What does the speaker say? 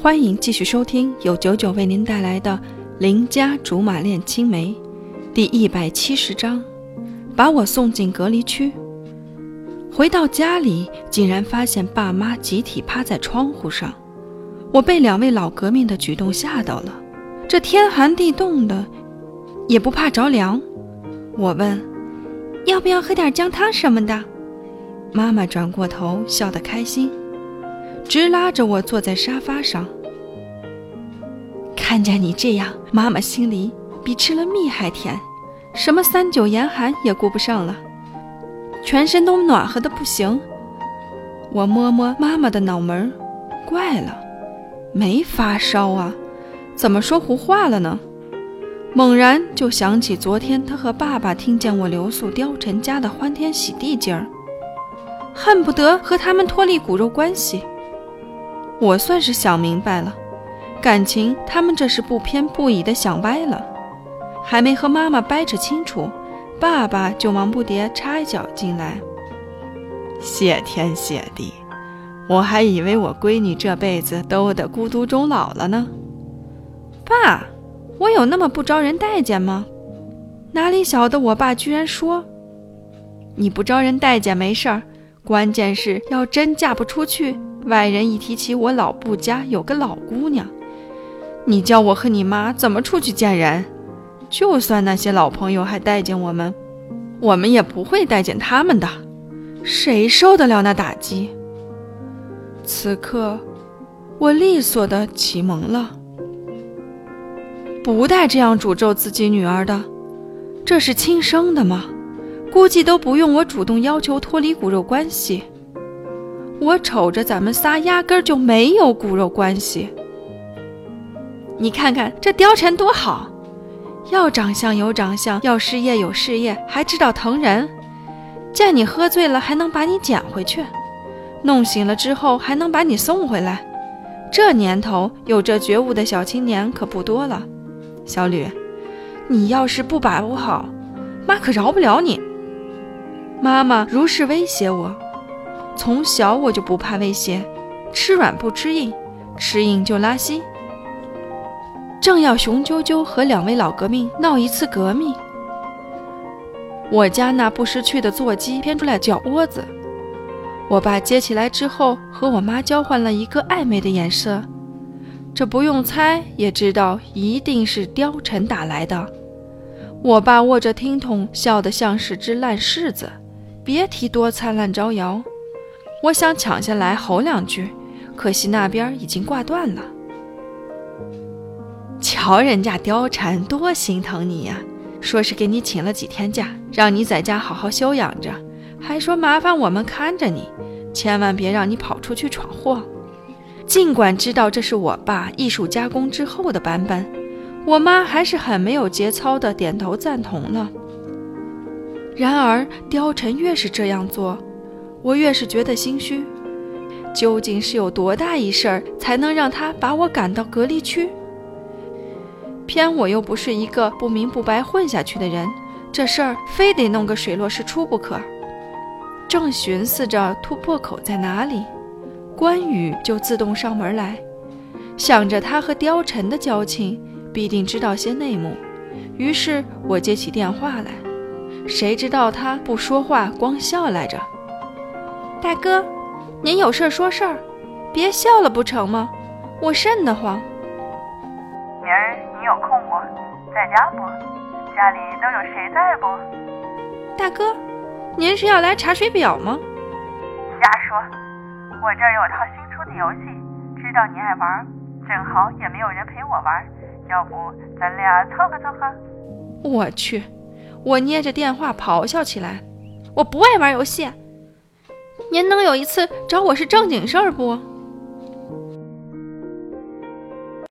欢迎继续收听由九九为您带来的《邻家竹马恋青梅》第一百七十章，把我送进隔离区。回到家里，竟然发现爸妈集体趴在窗户上，我被两位老革命的举动吓到了。这天寒地冻的，也不怕着凉。我问：“要不要喝点姜汤什么的？”妈妈转过头，笑得开心。直拉着我坐在沙发上，看见你这样，妈妈心里比吃了蜜还甜，什么三九严寒也顾不上了，全身都暖和的不行。我摸摸妈妈的脑门，怪了，没发烧啊，怎么说胡话了呢？猛然就想起昨天她和爸爸听见我留宿貂蝉家的欢天喜地劲儿，恨不得和他们脱离骨肉关系。我算是想明白了，感情他们这是不偏不倚的想歪了，还没和妈妈掰扯清楚，爸爸就忙不迭插一脚进来。谢天谢地，我还以为我闺女这辈子都得孤独终老了呢。爸，我有那么不招人待见吗？哪里晓得我爸居然说，你不招人待见没事儿，关键是要真嫁不出去。外人一提起我老布家有个老姑娘，你叫我和你妈怎么出去见人？就算那些老朋友还待见我们，我们也不会待见他们的。谁受得了那打击？此刻，我利索的启蒙了，不带这样诅咒自己女儿的。这是亲生的吗？估计都不用我主动要求脱离骨肉关系。我瞅着咱们仨压根儿就没有骨肉关系。你看看这貂蝉多好，要长相有长相，要事业有事业，还知道疼人。见你喝醉了，还能把你捡回去；弄醒了之后，还能把你送回来。这年头有这觉悟的小青年可不多了。小吕，你要是不把握好，妈可饶不了你。妈妈如是威胁我。从小我就不怕威胁，吃软不吃硬，吃硬就拉稀。正要雄赳赳和两位老革命闹一次革命，我家那不识趣的座机偏出来脚窝子，我爸接起来之后和我妈交换了一个暧昧的眼色，这不用猜也知道一定是貂蝉打来的。我爸握着听筒笑得像是只烂柿子，别提多灿烂招摇。我想抢下来吼两句，可惜那边已经挂断了。瞧人家貂蝉多心疼你呀，说是给你请了几天假，让你在家好好休养着，还说麻烦我们看着你，千万别让你跑出去闯祸。尽管知道这是我爸艺术加工之后的版本，我妈还是很没有节操的点头赞同了。然而貂蝉越是这样做。我越是觉得心虚，究竟是有多大一事儿才能让他把我赶到隔离区？偏我又不是一个不明不白混下去的人，这事儿非得弄个水落石出不可。正寻思着突破口在哪里，关羽就自动上门来，想着他和貂蝉的交情，必定知道些内幕。于是我接起电话来，谁知道他不说话，光笑来着。大哥，您有事说事儿，别笑了不成吗？我瘆得慌。明儿你有空不？在家不？家里都有谁在不？大哥，您是要来查水表吗？瞎说！我这儿有套新出的游戏，知道你爱玩，正好也没有人陪我玩，要不咱俩凑合凑合？我去！我捏着电话咆哮起来，我不爱玩游戏。您能有一次找我是正经事儿不？